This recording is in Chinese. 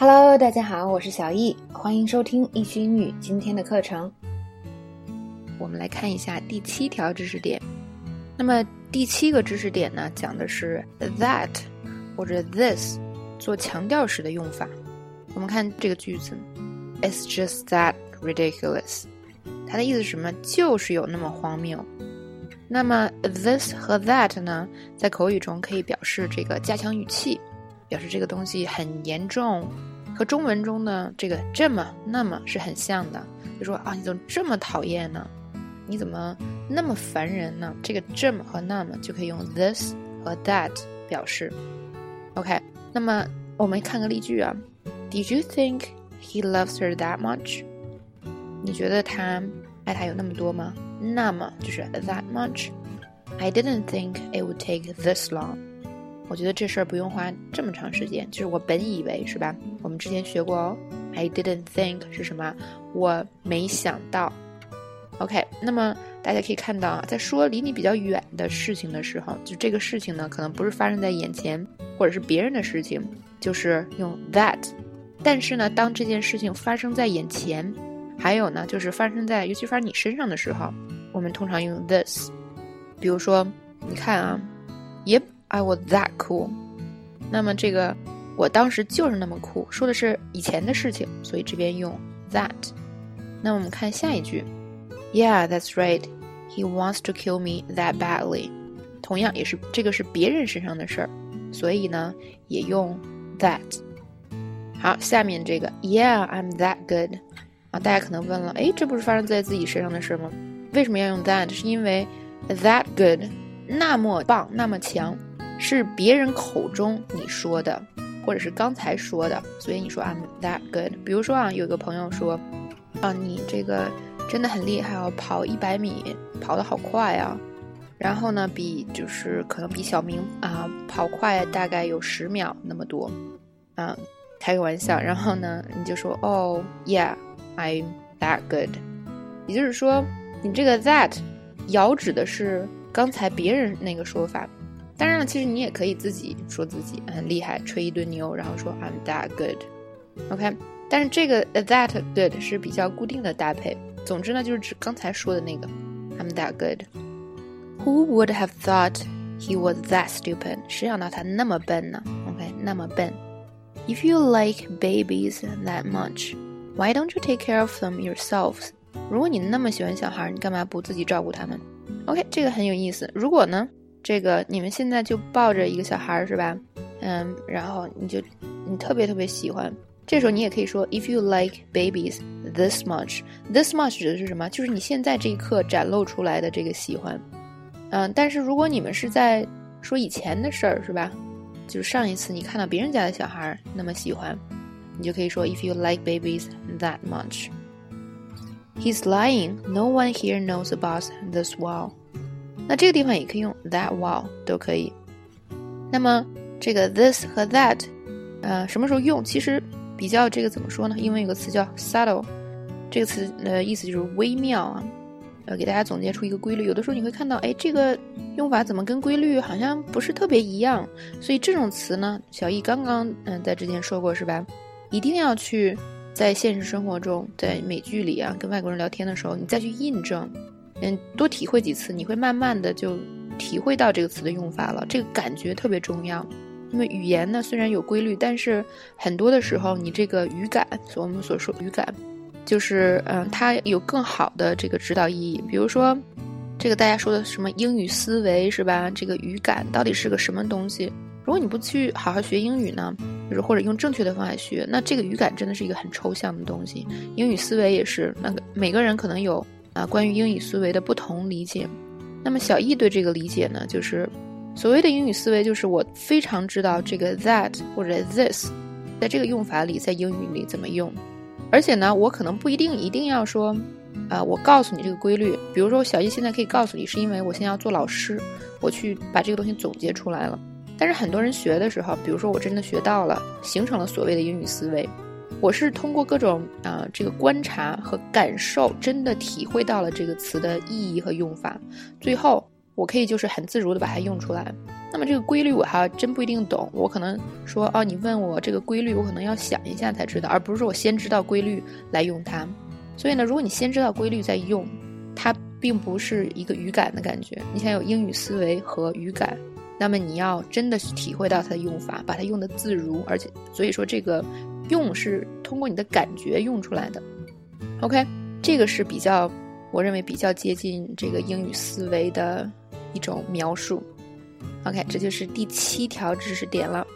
Hello，大家好，我是小易，欢迎收听易学英语今天的课程。我们来看一下第七条知识点。那么第七个知识点呢，讲的是 that 或者 this 做强调时的用法。我们看这个句子，It's just that ridiculous。它的意思是什么？就是有那么荒谬。那么 this 和 that 呢，在口语中可以表示这个加强语气，表示这个东西很严重，和中文中的这个这么那么是很像的。就说啊，你怎么这么讨厌呢？你怎么那么烦人呢？这个这么和那么就可以用 this 和 that 表示。OK，那么我们看个例句啊。Did you think he loves her that much？你觉得他爱她有那么多吗？那么就是 that much。I didn't think it would take this long。我觉得这事儿不用花这么长时间，就是我本以为是吧？我们之前学过哦。I didn't think 是什么？我没想到。OK，那么大家可以看到啊，在说离你比较远的事情的时候，就这个事情呢，可能不是发生在眼前，或者是别人的事情，就是用 that。但是呢，当这件事情发生在眼前，还有呢，就是发生在尤其发生你身上的时候，我们通常用 this。比如说，你看啊，Yep，I was that cool。那么这个我当时就是那么酷，说的是以前的事情，所以这边用 that。那我们看下一句。Yeah, that's right. He wants to kill me that badly. 同样也是这个是别人身上的事儿，所以呢也用 that。好，下面这个 Yeah, I'm that good。啊，大家可能问了，哎，这不是发生在自己身上的事吗？为什么要用 that？是因为 that good 那么棒，那么强，是别人口中你说的，或者是刚才说的，所以你说 I'm that good。比如说啊，有个朋友说，啊，你这个。真的很厉害哦，跑一百米跑得好快啊！然后呢，比就是可能比小明啊跑快大概有十秒那么多，啊，开个玩笑。然后呢，你就说哦，Yeah，I'm that good。也就是说，你这个 that 遥指的是刚才别人那个说法。当然了，其实你也可以自己说自己很厉害，吹一顿牛，然后说 I'm that good。OK，但是这个 that good 是比较固定的搭配。总之呢，就是指刚才说的那个，I'm that good。Who would have thought he was that stupid？谁想到他那么笨呢？OK，那么笨。If you like babies that much, why don't you take care of them yourselves？如果你那么喜欢小孩，你干嘛不自己照顾他们？OK，这个很有意思。如果呢，这个你们现在就抱着一个小孩是吧？嗯，然后你就你特别特别喜欢。这时候你也可以说，If you like babies this much，this much 指的是什么？就是你现在这一刻展露出来的这个喜欢。嗯，但是如果你们是在说以前的事儿，是吧？就是上一次你看到别人家的小孩儿那么喜欢，你就可以说，If you like babies that much。He's lying. No one here knows about this wall. 那这个地方也可以用 that wall 都可以。那么这个 this 和 that，呃，什么时候用？其实。比较这个怎么说呢？英文有个词叫 subtle，这个词的意思就是微妙啊。呃，给大家总结出一个规律。有的时候你会看到，哎，这个用法怎么跟规律好像不是特别一样？所以这种词呢，小易刚刚嗯在之前说过是吧？一定要去在现实生活中，在美剧里啊，跟外国人聊天的时候，你再去印证，嗯，多体会几次，你会慢慢的就体会到这个词的用法了。这个感觉特别重要。那么语言呢，虽然有规律，但是很多的时候，你这个语感，我们所说语感，就是嗯，它有更好的这个指导意义。比如说，这个大家说的什么英语思维是吧？这个语感到底是个什么东西？如果你不去好好学英语呢，就是或者用正确的方法学，那这个语感真的是一个很抽象的东西。英语思维也是，那个每个人可能有啊关于英语思维的不同理解。那么小易对这个理解呢，就是。所谓的英语思维，就是我非常知道这个 that 或者 this，在这个用法里，在英语里怎么用。而且呢，我可能不一定一定要说，啊，我告诉你这个规律。比如说，小易现在可以告诉你，是因为我现在要做老师，我去把这个东西总结出来了。但是很多人学的时候，比如说我真的学到了，形成了所谓的英语思维，我是通过各种啊这个观察和感受，真的体会到了这个词的意义和用法，最后。我可以就是很自如的把它用出来。那么这个规律我还真不一定懂，我可能说哦，你问我这个规律，我可能要想一下才知道，而不是说我先知道规律来用它。所以呢，如果你先知道规律再用，它并不是一个语感的感觉。你想有英语思维和语感，那么你要真的去体会到它的用法，把它用的自如，而且所以说这个用是通过你的感觉用出来的。OK，这个是比较我认为比较接近这个英语思维的一种描述。OK，这就是第七条知识点了。